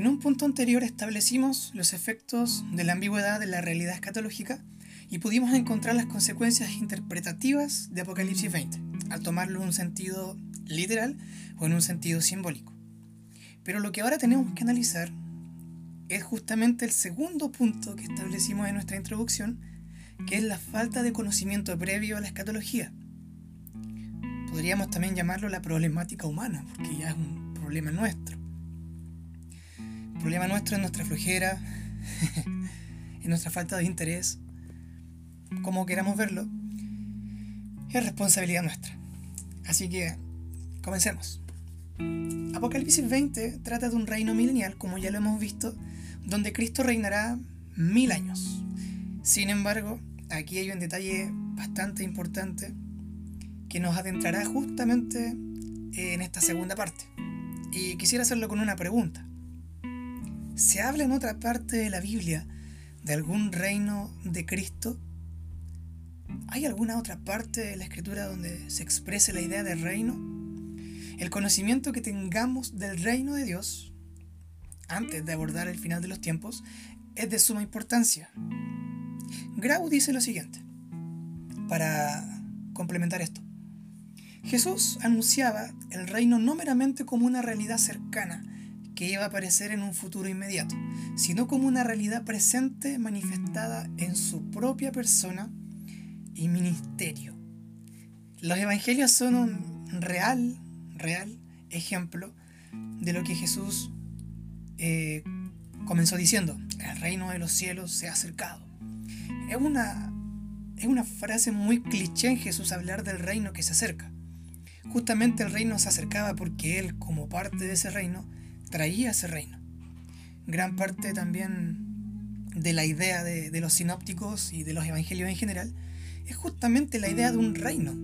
En un punto anterior establecimos los efectos de la ambigüedad de la realidad escatológica y pudimos encontrar las consecuencias interpretativas de Apocalipsis 20, al tomarlo en un sentido literal o en un sentido simbólico. Pero lo que ahora tenemos que analizar es justamente el segundo punto que establecimos en nuestra introducción, que es la falta de conocimiento previo a la escatología. Podríamos también llamarlo la problemática humana, porque ya es un problema nuestro. Problema nuestro es nuestra flojera, en nuestra falta de interés, como queramos verlo, es responsabilidad nuestra. Así que, comencemos. Apocalipsis 20 trata de un reino milenial, como ya lo hemos visto, donde Cristo reinará mil años. Sin embargo, aquí hay un detalle bastante importante que nos adentrará justamente en esta segunda parte. Y quisiera hacerlo con una pregunta. ¿Se habla en otra parte de la Biblia de algún reino de Cristo? ¿Hay alguna otra parte de la escritura donde se exprese la idea del reino? El conocimiento que tengamos del reino de Dios antes de abordar el final de los tiempos es de suma importancia. Grau dice lo siguiente, para complementar esto. Jesús anunciaba el reino no meramente como una realidad cercana que iba a aparecer en un futuro inmediato, sino como una realidad presente manifestada en su propia persona y ministerio. Los evangelios son un real, real ejemplo de lo que Jesús eh, comenzó diciendo, el reino de los cielos se ha acercado. Es una, es una frase muy cliché en Jesús hablar del reino que se acerca. Justamente el reino se acercaba porque Él, como parte de ese reino, traía ese reino. Gran parte también de la idea de, los sinópticos y de los evangelios en general es justamente la idea de un reino.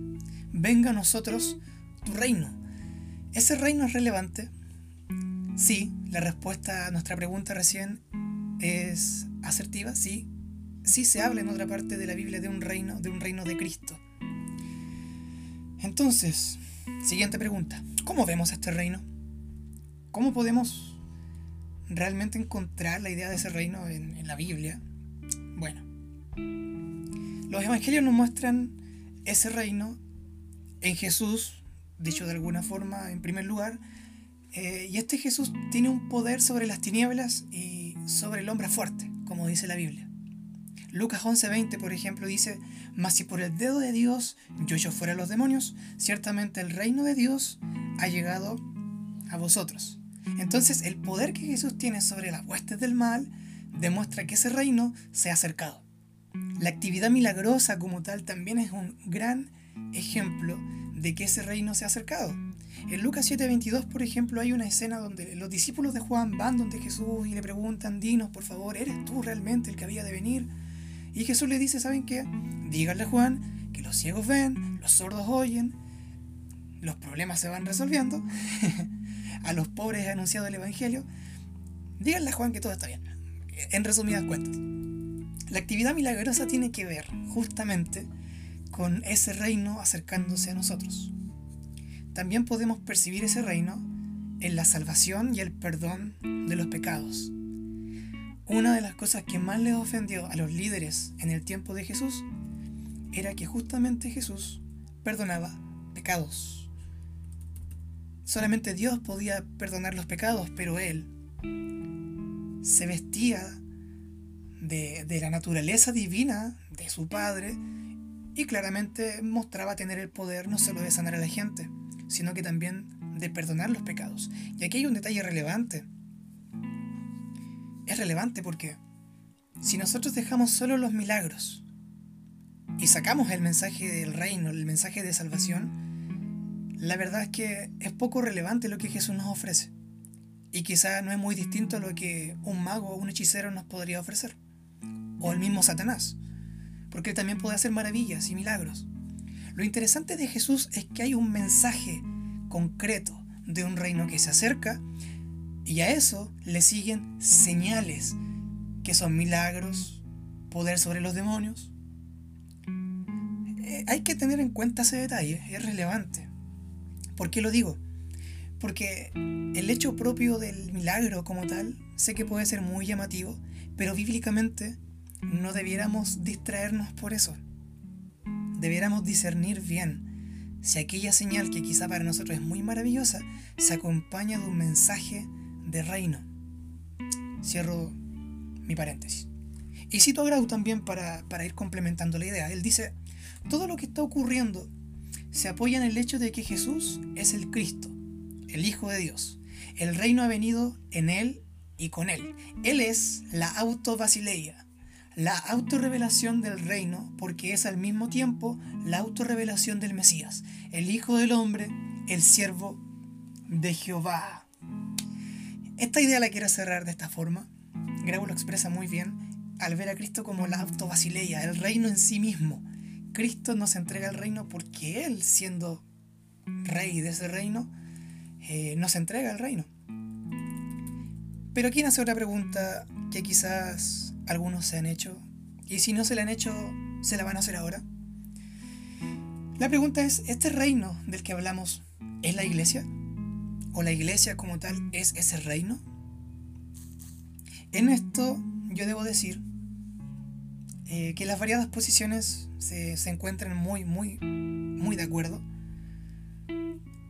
Venga a nosotros tu reino. ¿Ese reino es relevante? Sí, la respuesta a nuestra pregunta recién es asertiva, sí. Sí se habla en otra parte de la Biblia de un reino, de un reino de Cristo. Entonces, siguiente pregunta. ¿Cómo vemos este reino? ¿Cómo podemos realmente encontrar la idea de ese reino en, la Biblia? Bueno, los evangelios nos muestran ese reino en Jesús, dicho de alguna forma, en primer lugar, eh, y este Jesús tiene un poder sobre las tinieblas y sobre el hombre fuerte, como dice la Biblia. Lucas 11:20, por ejemplo, dice, mas si por el dedo de Dios yo echo fuera los demonios, ciertamente el reino de Dios ha llegado a vosotros. Entonces el poder que Jesús tiene sobre las huestes del mal demuestra que ese reino se ha acercado. La actividad milagrosa como tal también es un gran ejemplo de que ese reino se ha acercado. En Lucas 7:22, por ejemplo, hay una escena donde los discípulos de Juan van donde Jesús y le preguntan, dinos por favor, ¿eres tú realmente el que había de venir? Y Jesús le dice, ¿saben qué? Díganle a Juan que los ciegos ven, los sordos oyen, los problemas se van resolviendo, a los pobres ha anunciado el Evangelio, díganle a Juan que todo está bien, en resumidas cuentas. La actividad milagrosa tiene que ver justamente con ese reino acercándose a nosotros. También podemos percibir ese reino en la salvación y el perdón de los pecados. Una de las cosas que más les ofendió a los líderes en el tiempo de Jesús era que justamente Jesús perdonaba pecados. Solamente Dios podía perdonar los pecados, pero Él se vestía de, la naturaleza divina de su Padre y claramente mostraba tener el poder no solo de sanar a la gente, sino que también de perdonar los pecados. Y aquí hay un detalle relevante. Es relevante porque si nosotros dejamos solo los milagros y sacamos el mensaje del reino, el mensaje de salvación, la verdad es que es poco relevante lo que Jesús nos ofrece. Y quizá no es muy distinto a lo que un mago o un hechicero nos podría ofrecer o el mismo Satanás, porque él también puede hacer maravillas y milagros. Lo interesante de Jesús es que hay un mensaje concreto de un reino que se acerca y a eso le siguen señales que son milagros, poder sobre los demonios. Eh, hay que tener en cuenta ese detalle, es relevante. ¿Por qué lo digo? Porque el hecho propio del milagro como tal sé que puede ser muy llamativo, pero bíblicamente no debiéramos distraernos por eso. Debiéramos discernir bien si aquella señal que quizá para nosotros es muy maravillosa se acompaña de un mensaje de reino. Cierro mi paréntesis. Y cito a Grau también para, para ir complementando la idea. Él dice, todo lo que está ocurriendo se apoya en el hecho de que Jesús es el Cristo, el Hijo de Dios. El reino ha venido en Él y con Él. Él es la autobasileia, la autorrevelación del reino, porque es al mismo tiempo la autorrevelación del Mesías, el Hijo del Hombre, el siervo de Jehová. Esta idea la quiero cerrar de esta forma. Grabo lo expresa muy bien al ver a Cristo como la autobasileia, el reino en sí mismo. Cristo nos entrega el reino porque Él, siendo rey de ese reino, eh, nos entrega el reino. Pero aquí nace otra pregunta que quizás algunos se han hecho, y si no se la han hecho, se la van a hacer ahora. La pregunta es, ¿este reino del que hablamos es la iglesia? ¿O la iglesia como tal es ese reino? En esto yo debo decir eh, que las variadas posiciones se, encuentran muy, muy, muy de acuerdo.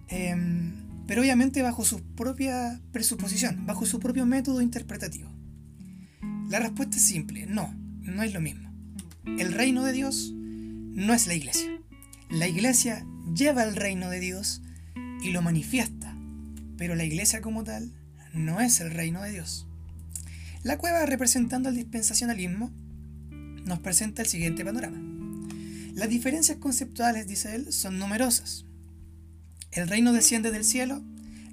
Em, pero obviamente bajo su propia presuposición, bajo su propio método interpretativo. La respuesta es simple, no, no es lo mismo. El reino de Dios no es la iglesia. La iglesia lleva el reino de Dios y lo manifiesta, pero la iglesia como tal no es el reino de Dios. La cueva representando el dispensacionalismo nos presenta el siguiente panorama. Las diferencias conceptuales, dice él, son numerosas. El reino desciende del cielo,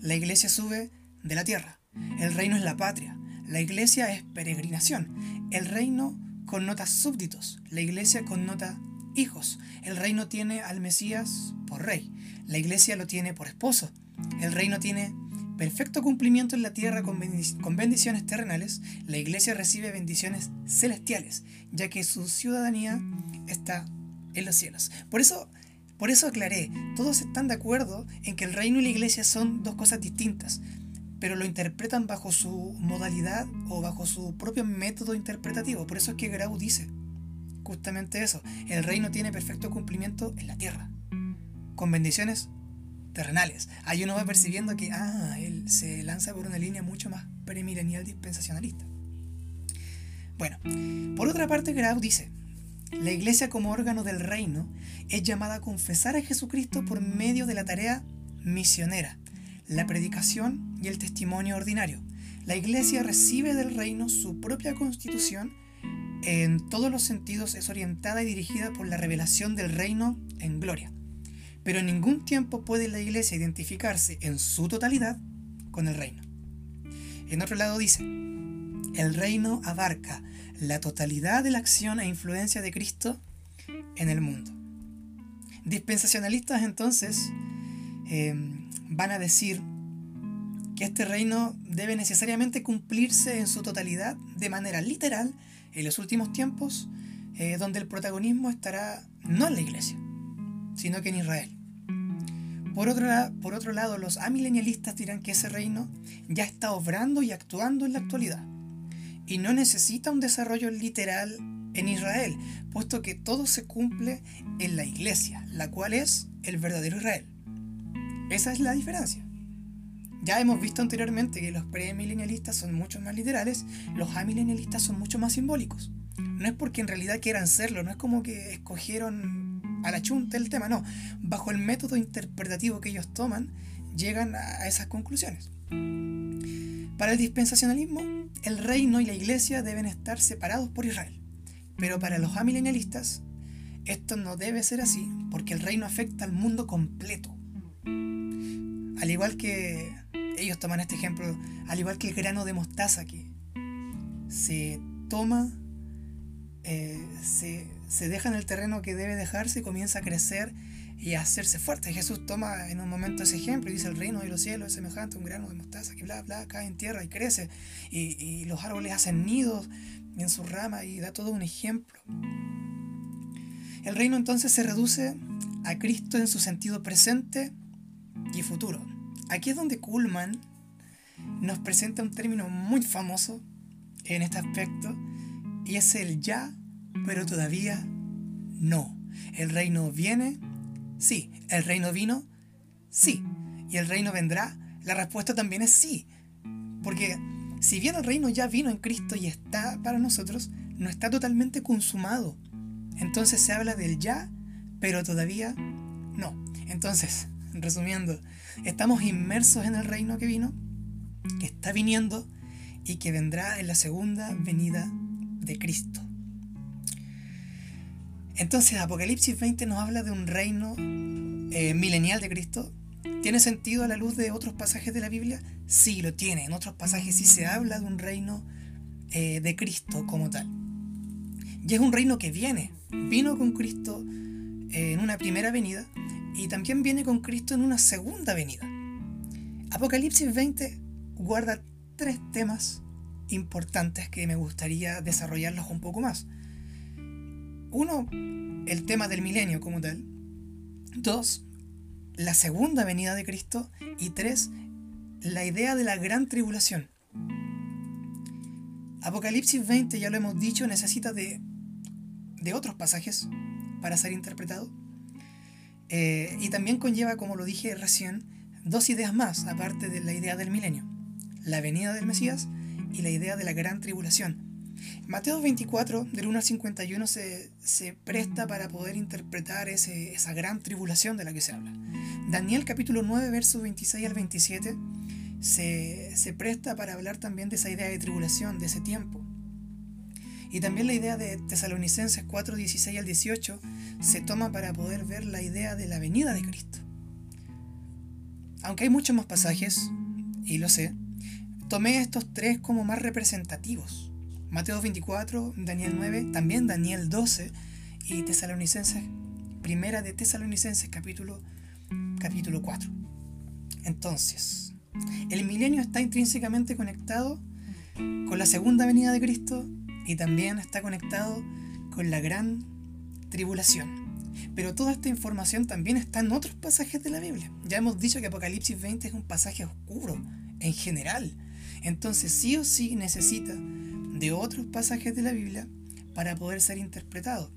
la iglesia sube de la tierra. El reino es la patria, la iglesia es peregrinación. El reino connota súbditos, la iglesia connota hijos. El reino tiene al Mesías por rey, la iglesia lo tiene por esposo. El reino tiene perfecto cumplimiento en la tierra con, bendiciones terrenales, la iglesia recibe bendiciones celestiales, ya que su ciudadanía está en los cielos. Por eso, por eso aclaré, todos están de acuerdo en que el reino y la iglesia son dos cosas distintas, pero lo interpretan bajo su modalidad o bajo su propio método interpretativo. Por eso es que Grau dice justamente eso, el reino tiene perfecto cumplimiento en la tierra, con bendiciones terrenales. Ahí uno va percibiendo que, ah, él se lanza por una línea mucho más premilenial dispensacionalista. Bueno, por otra parte, Grau dice, la iglesia como órgano del reino es llamada a confesar a Jesucristo por medio de la tarea misionera, la predicación y el testimonio ordinario. La iglesia recibe del reino su propia constitución, en todos los sentidos es orientada y dirigida por la revelación del reino en gloria pero en ningún tiempo puede la iglesia identificarse en su totalidad con el reino. En otro lado dice, el reino abarca la totalidad de la acción e influencia de Cristo en el mundo. Dispensacionalistas entonces em, van a decir que este reino debe necesariamente cumplirse en su totalidad de manera literal en los últimos tiempos, eh, donde el protagonismo estará no en la iglesia, sino que en Israel. Por otro, por otro lado, los amilenialistas dirán que ese reino ya está obrando y actuando en la actualidad y no necesita un desarrollo literal en Israel, puesto que todo se cumple en la iglesia, la cual es el verdadero Israel. Esa es la diferencia. Ya hemos visto anteriormente que los premilenialistas son mucho más literales, los amilenialistas son mucho más simbólicos. No es porque en realidad quieran serlo, no es como que escogieron a la chunta el tema, no. Bajo el método interpretativo que ellos toman, llegan a esas conclusiones. Para el dispensacionalismo, el reino y la iglesia deben estar separados por Israel. Pero para los amilenialistas, esto no debe ser así, porque el reino afecta al mundo completo. Al igual que ellos toman este ejemplo, al igual que el grano de mostaza que se toma, eh, se, se deja en el terreno que debe dejarse y comienza a crecer y a hacerse fuerte. Jesús toma en un momento ese ejemplo y dice el reino de los cielos es semejante a un grano de mostaza que bla bla cae en tierra y crece y, los árboles hacen nidos en su rama y da todo un ejemplo. El reino entonces se reduce a Cristo en su sentido presente y futuro. Aquí es donde Kuhlman nos presenta un término muy famoso en este aspecto y es el ya, pero todavía no. El reino viene, sí. El reino vino, sí. Y el reino vendrá, la respuesta también es sí. Porque si bien el reino ya vino en Cristo y está para nosotros, no está totalmente consumado. Entonces se habla del ya, pero todavía no. Entonces, resumiendo, estamos inmersos en el reino que vino, que está viniendo y que vendrá en la segunda venida de Cristo. Entonces Apocalipsis 20 nos habla de un reino eh, milenial de Cristo. ¿Tiene sentido a la luz de otros pasajes de la Biblia? Sí, lo tiene. En otros pasajes sí se habla de un reino eh, de Cristo como tal. Y es un reino que viene. Vino con Cristo eh, en una primera venida y también viene con Cristo en una segunda venida. Apocalipsis 20 guarda tres temas importantes que me gustaría desarrollarlos un poco más. Uno, el tema del milenio como tal. Dos, la segunda venida de Cristo. Y tres, la idea de la gran tribulación. Apocalipsis 20, ya lo hemos dicho, necesita de, de otros pasajes para ser interpretado. Eh, y también conlleva, como lo dije recién, dos ideas más, aparte de la idea del milenio. La venida del Mesías y la idea de la gran tribulación. Mateo 24, del 1 al 51, se, se presta para poder interpretar ese, esa gran tribulación de la que se habla. Daniel capítulo 9, versos 26 al 27, se, se presta para hablar también de esa idea de tribulación, de ese tiempo. Y también la idea de Tesalonicenses 4, 16 al 18 se toma para poder ver la idea de la venida de Cristo. Aunque hay muchos más pasajes, y lo sé, tomé estos tres como más representativos. Mateo 24, Daniel 9, también Daniel 12 y Tesalonicenses, primera de Tesalonicenses capítulo, capítulo 4. Entonces, el milenio está intrínsecamente conectado con la segunda venida de Cristo y también está conectado con la gran tribulación. Pero toda esta información también está en otros pasajes de la Biblia. Ya hemos dicho que Apocalipsis 20 es un pasaje oscuro en general. Entonces sí o sí necesita de otros pasajes de la Biblia para poder ser interpretado.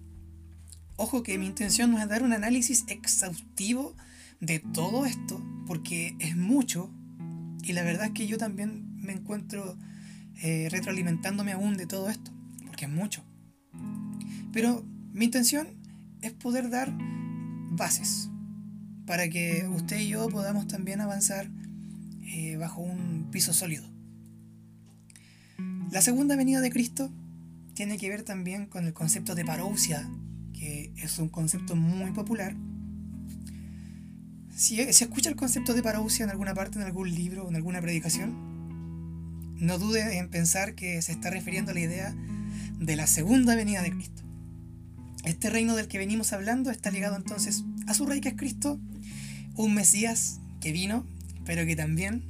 Ojo que mi intención no es dar un análisis exhaustivo de todo esto, porque es mucho, y la verdad es que yo también me encuentro eh, retroalimentándome aún de todo esto que es mucho. Pero mi intención es poder dar bases para que usted y yo podamos también avanzar eh, bajo un piso sólido. La segunda venida de Cristo tiene que ver también con el concepto de parousia, que es un concepto muy popular. Si, si escucha el concepto de parousia en alguna parte, en algún libro o en alguna predicación, no dude en pensar que se está refiriendo a la idea de la segunda venida de Cristo. Este reino del que venimos hablando está ligado entonces a su rey que es Cristo, un Mesías que vino, pero que también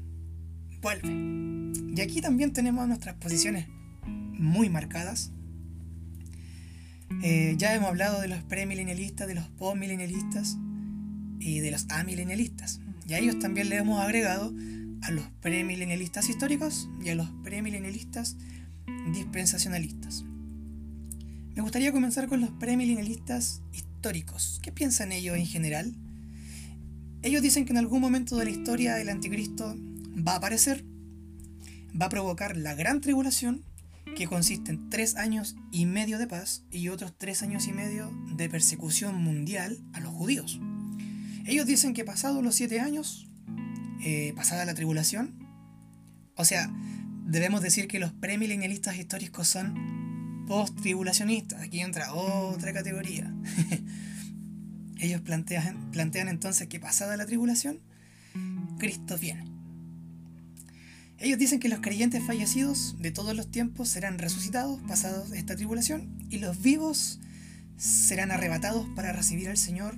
vuelve. Y aquí también tenemos nuestras posiciones muy marcadas. Eh, ya hemos hablado de los premilenialistas, de los postmilenialistas y de los amilenialistas. Y a ellos también le hemos agregado a los premilenialistas históricos y a los premilenialistas dispensacionalistas. Me gustaría comenzar con los premilenialistas históricos. ¿Qué piensan ellos en general? Ellos dicen que en algún momento de la historia el anticristo va a aparecer, va a provocar la gran tribulación, que consiste en tres años y medio de paz y otros tres años y medio de persecución mundial a los judíos. Ellos dicen que pasados los siete años, eh, pasada la tribulación, o sea, debemos decir que los premilenialistas históricos son post-tribulacionistas. Aquí entra otra categoría. Ellos plantean, plantean entonces que pasada la tribulación, Cristo viene. Ellos dicen que los creyentes fallecidos de todos los tiempos serán resucitados pasados esta tribulación y los vivos serán arrebatados para recibir al Señor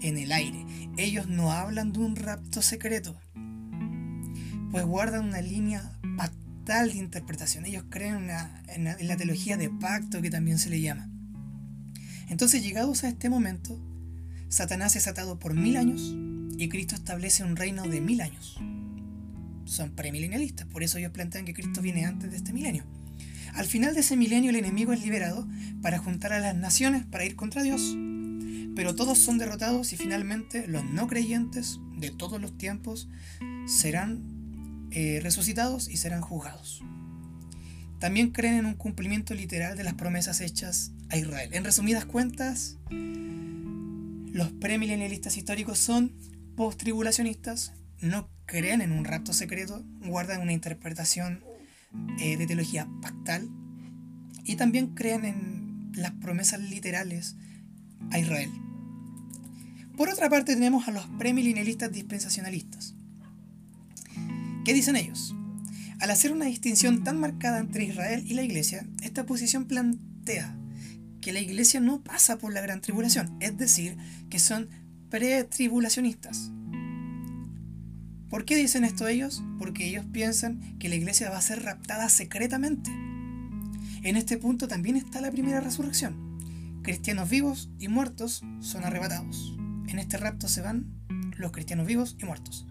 en el aire. Ellos no hablan de un rapto secreto, pues guardan una línea tal de interpretación. Ellos creen en, la, teología de pacto que también se le llama. Entonces, llegados a este momento, Satanás es atado por mil años y Cristo establece un reino de mil años. Son premilenialistas, por eso ellos plantean que Cristo viene antes de este milenio. Al final de ese milenio el enemigo es liberado para juntar a las naciones para ir contra Dios, pero todos son derrotados y finalmente los no creyentes de todos los tiempos serán eh, resucitados y serán juzgados. También creen en un cumplimiento literal de las promesas hechas a Israel. En resumidas cuentas, los premilenialistas históricos son post-tribulacionistas, no creen en un rapto secreto, guardan una interpretación eh, de teología pactal y también creen en las promesas literales a Israel. Por otra parte tenemos a los premilenialistas dispensacionalistas. ¿Qué dicen ellos? Al hacer una distinción tan marcada entre Israel y la iglesia, esta posición plantea que la iglesia no pasa por la gran tribulación, es decir, que son pretribulacionistas. ¿Por qué dicen esto ellos? Porque ellos piensan que la iglesia va a ser raptada secretamente. En este punto también está la primera resurrección. Cristianos vivos y muertos son arrebatados. En este rapto se van los cristianos vivos y muertos.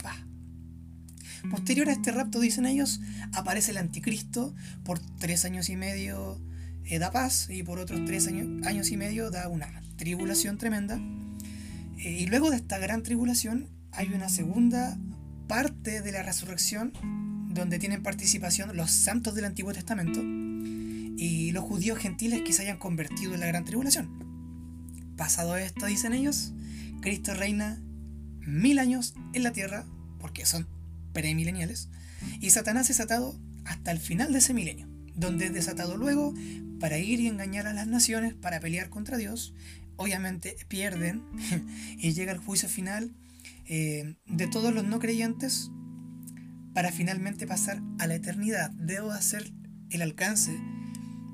Posterior a este rapto, dicen ellos, aparece el anticristo por tres años y medio eh, da paz y por otros tres años, años y medio da una tribulación tremenda. Eh, y luego de esta gran tribulación hay una segunda parte de la resurrección donde tienen participación los santos del Antiguo Testamento y los judíos gentiles que se hayan convertido en la gran tribulación. Pasado esto, dicen ellos, Cristo reina mil años en la tierra, porque son premileniales, y Satanás es atado hasta el final de ese milenio, donde es desatado luego para ir y engañar a las naciones, para pelear contra Dios. Obviamente pierden y llega el juicio final eh, de todos los no creyentes para finalmente pasar a la eternidad. Debo hacer el alcance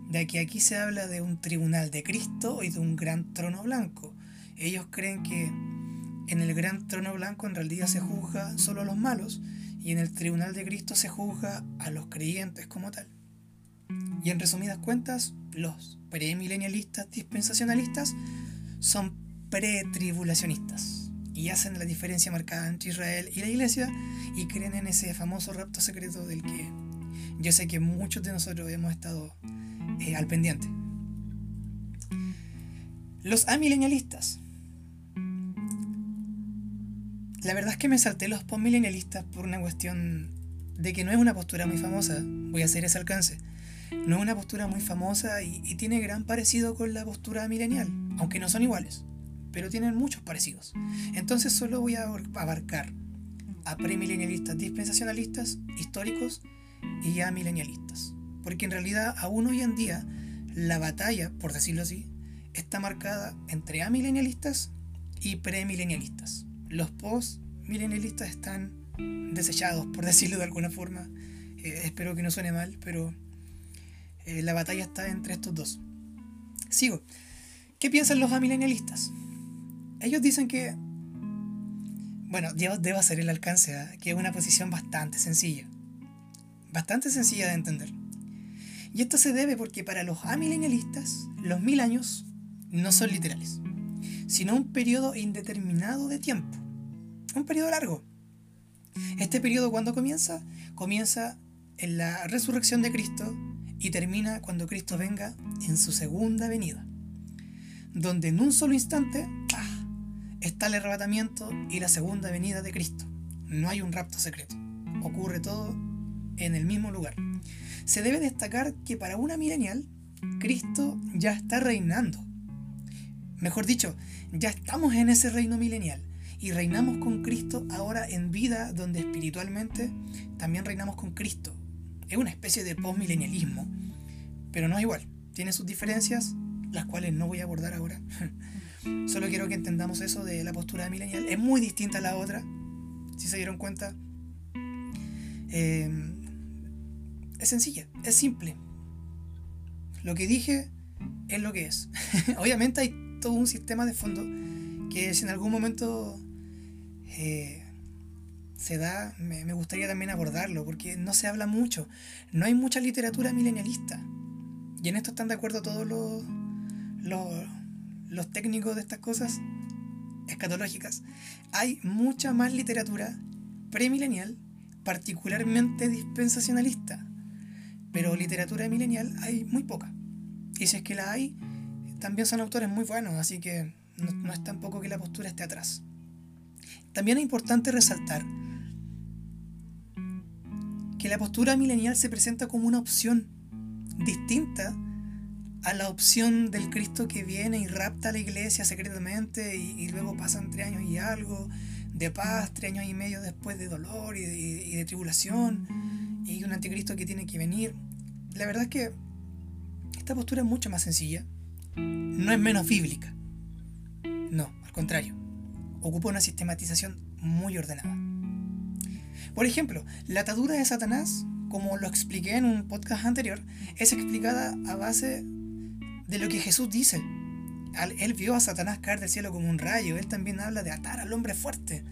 de que aquí se habla de un tribunal de Cristo y de un gran trono blanco. Ellos creen que en el gran trono blanco en realidad se juzga solo a los malos y en el tribunal de Cristo se juzga a los creyentes como tal. Y en resumidas cuentas, los premilenialistas dispensacionalistas son pretribulacionistas y hacen la diferencia marcada entre Israel y la iglesia y creen en ese famoso rapto secreto del que yo sé que muchos de nosotros hemos estado eh, al pendiente. Los amilenialistas. La verdad es que me salté los postmilenialistas por una cuestión de que no es una postura muy famosa. Voy a hacer ese alcance. No es una postura muy famosa y, y tiene gran parecido con la postura milenial, aunque no son iguales pero tienen muchos parecidos. Entonces solo voy a abarcar a premilenialistas dispensacionalistas, históricos y a milenialistas. Porque en realidad aún hoy en día la batalla, por decirlo así, está marcada entre amilenialistas y premilenialistas. Los post-milenialistas están desechados, por decirlo de alguna forma. Eh, espero que no suene mal, pero eh, la batalla está entre estos dos. Sigo. ¿Qué piensan los amilenialistas? Ellos dicen que, bueno, debo hacer el alcance, ¿eh? que es una posición bastante sencilla, bastante sencilla de entender. Y esto se debe porque para los amilenialistas, los mil años no son literales, sino un periodo indeterminado de tiempo, un periodo largo. Este periodo cuando comienza? Comienza en la resurrección de Cristo y termina cuando Cristo venga en su segunda venida, donde en un solo instante está el arrebatamiento y la segunda venida de Cristo. No hay un rapto secreto. Ocurre todo en el mismo lugar. Se debe destacar que para una milenial, Cristo ya está reinando. Mejor dicho, ya estamos en ese reino milenial y reinamos con Cristo ahora en vida donde espiritualmente también reinamos con Cristo. Es una especie de postmilenialismo, pero no es igual. Tiene sus diferencias, las cuales no voy a abordar ahora. Solo quiero que entendamos eso de la postura de millennial. Es muy distinta a la otra, si se dieron cuenta. Em, es sencilla, es simple. Lo que dije es lo que es. Obviamente hay todo un sistema de fondo que si en algún momento eh, se da, me, gustaría también abordarlo, porque no se habla mucho. No hay mucha literatura milenialista. Y en esto están de acuerdo todos los, los, los técnicos de estas cosas escatológicas, hay mucha más literatura premilenial particularmente dispensacionalista, pero literatura milenial hay muy poca. Y si es que la hay, también son autores muy buenos, así que no, no es tampoco que la postura esté atrás. También es importante resaltar que la postura milenial se presenta como una opción distinta a la opción del Cristo que viene y rapta a la iglesia secretamente y, luego pasan tres años y algo de paz, tres años y medio después de dolor y de, tribulación y un anticristo que tiene que venir. La verdad es que esta postura es mucho más sencilla, no es menos bíblica. No, al contrario, ocupa una sistematización muy ordenada. Por ejemplo, la atadura de Satanás, como lo expliqué en un podcast anterior, es explicada a base de lo que Jesús dice. Él vio a Satanás caer del cielo como un rayo. Él también habla de atar al hombre fuerte.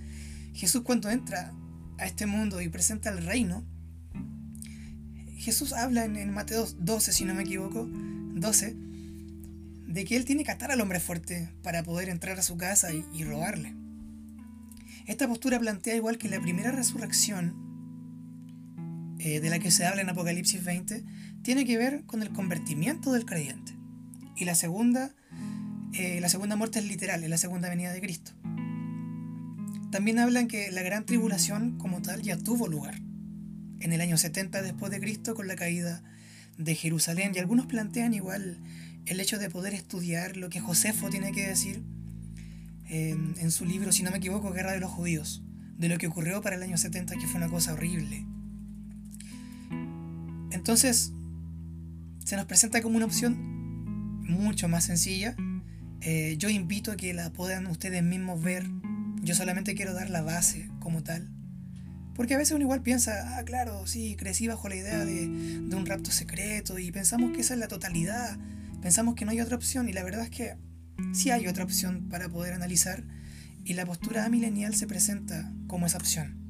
Jesús cuando entra a este mundo y presenta el reino, Jesús habla en, Mateo 12, si no me equivoco, 12, de que él tiene que atar al hombre fuerte para poder entrar a su casa y robarle. Esta postura plantea igual que la primera resurrección eh, de la que se habla en Apocalipsis 20, tiene que ver con el convertimiento del creyente. Y la segunda, eh, la segunda muerte es literal, es la segunda venida de Cristo. También hablan que la gran tribulación como tal ya tuvo lugar en el año 70 después de Cristo con la caída de Jerusalén. Y algunos plantean igual el hecho de poder estudiar lo que Josefo tiene que decir en, su libro, si no me equivoco, Guerra de los Judíos, de lo que ocurrió para el año 70, que fue una cosa horrible. Entonces, se nos presenta como una opción mucho más sencilla. Eh, yo invito a que la puedan ustedes mismos ver. Yo solamente quiero dar la base como tal. Porque a veces uno igual piensa, ah, claro, sí, crecí bajo la idea de, de un rapto secreto y pensamos que esa es la totalidad. Pensamos que no hay otra opción y la verdad es que si hay otra opción para poder analizar y la postura amilenial se presenta como esa opción.